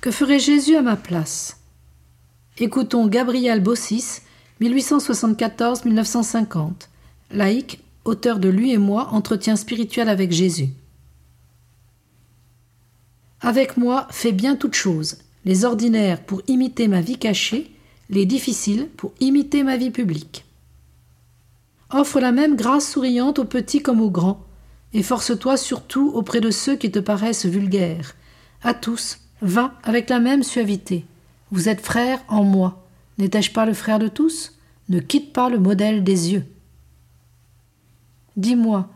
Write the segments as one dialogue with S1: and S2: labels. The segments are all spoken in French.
S1: Que ferait Jésus à ma place? Écoutons Gabriel Bossis, 1874-1950, laïque, auteur de Lui et moi, entretien spirituel avec Jésus. Avec moi, fais bien toutes choses, les ordinaires pour imiter ma vie cachée, les difficiles pour imiter ma vie publique. Offre la même grâce souriante aux petits comme aux grands, et force-toi surtout auprès de ceux qui te paraissent vulgaires. À tous, va avec la même suavité. Vous êtes frères en moi. N'étais-je pas le frère de tous? Ne quitte pas le modèle des yeux. Dis-moi,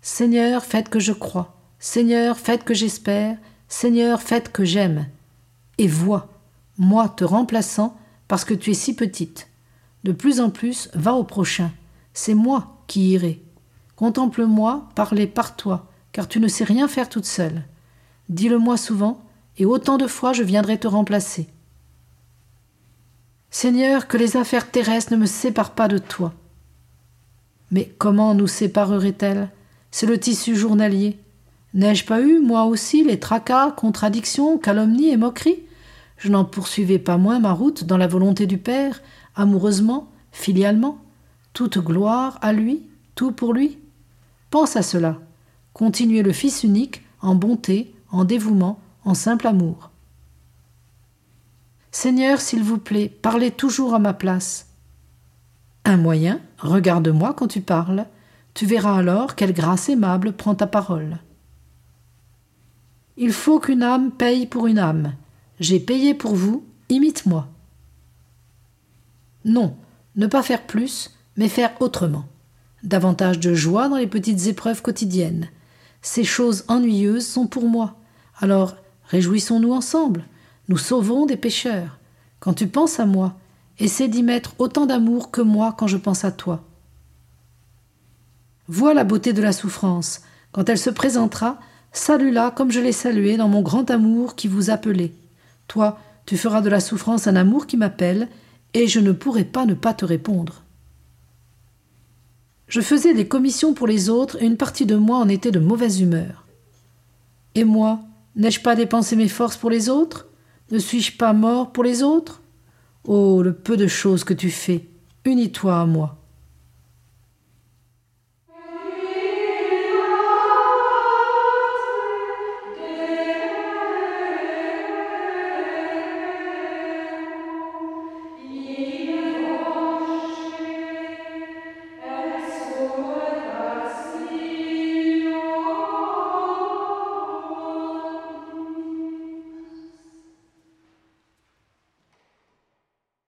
S1: Seigneur, faites que je crois. Seigneur, faites que j'espère. Seigneur, faites que j'aime. Et vois, moi te remplaçant, parce que tu es si petite. De plus en plus, va au prochain. C'est moi qui irai. Contemple-moi, parlez par toi, car tu ne sais rien faire toute seule. Dis-le-moi souvent, et autant de fois je viendrai te remplacer. Seigneur, que les affaires terrestres ne me séparent pas de toi. Mais comment nous séparerait-elle C'est le tissu journalier. N'ai-je pas eu, moi aussi, les tracas, contradictions, calomnies et moqueries? Je n'en poursuivais pas moins ma route dans la volonté du Père, amoureusement, filialement. Toute gloire à lui, tout pour lui. Pense à cela. Continuez le Fils unique en bonté, en dévouement, en simple amour. Seigneur, s'il vous plaît, parlez toujours à ma place. Un moyen, regarde-moi quand tu parles, tu verras alors quelle grâce aimable prend ta parole. Il faut qu'une âme paye pour une âme. J'ai payé pour vous, imite-moi. Non, ne pas faire plus, mais faire autrement davantage de joie dans les petites épreuves quotidiennes. Ces choses ennuyeuses sont pour moi. Alors, réjouissons-nous ensemble. Nous sauvons des pécheurs. Quand tu penses à moi, essaie d'y mettre autant d'amour que moi quand je pense à toi. Vois la beauté de la souffrance. Quand elle se présentera, salue-la comme je l'ai saluée dans mon grand amour qui vous appelait. Toi, tu feras de la souffrance un amour qui m'appelle, et je ne pourrai pas ne pas te répondre. Je faisais des commissions pour les autres et une partie de moi en était de mauvaise humeur. Et moi, n'ai-je pas dépensé mes forces pour les autres? Ne suis-je pas mort pour les autres? Oh, le peu de choses que tu fais, unis-toi à moi.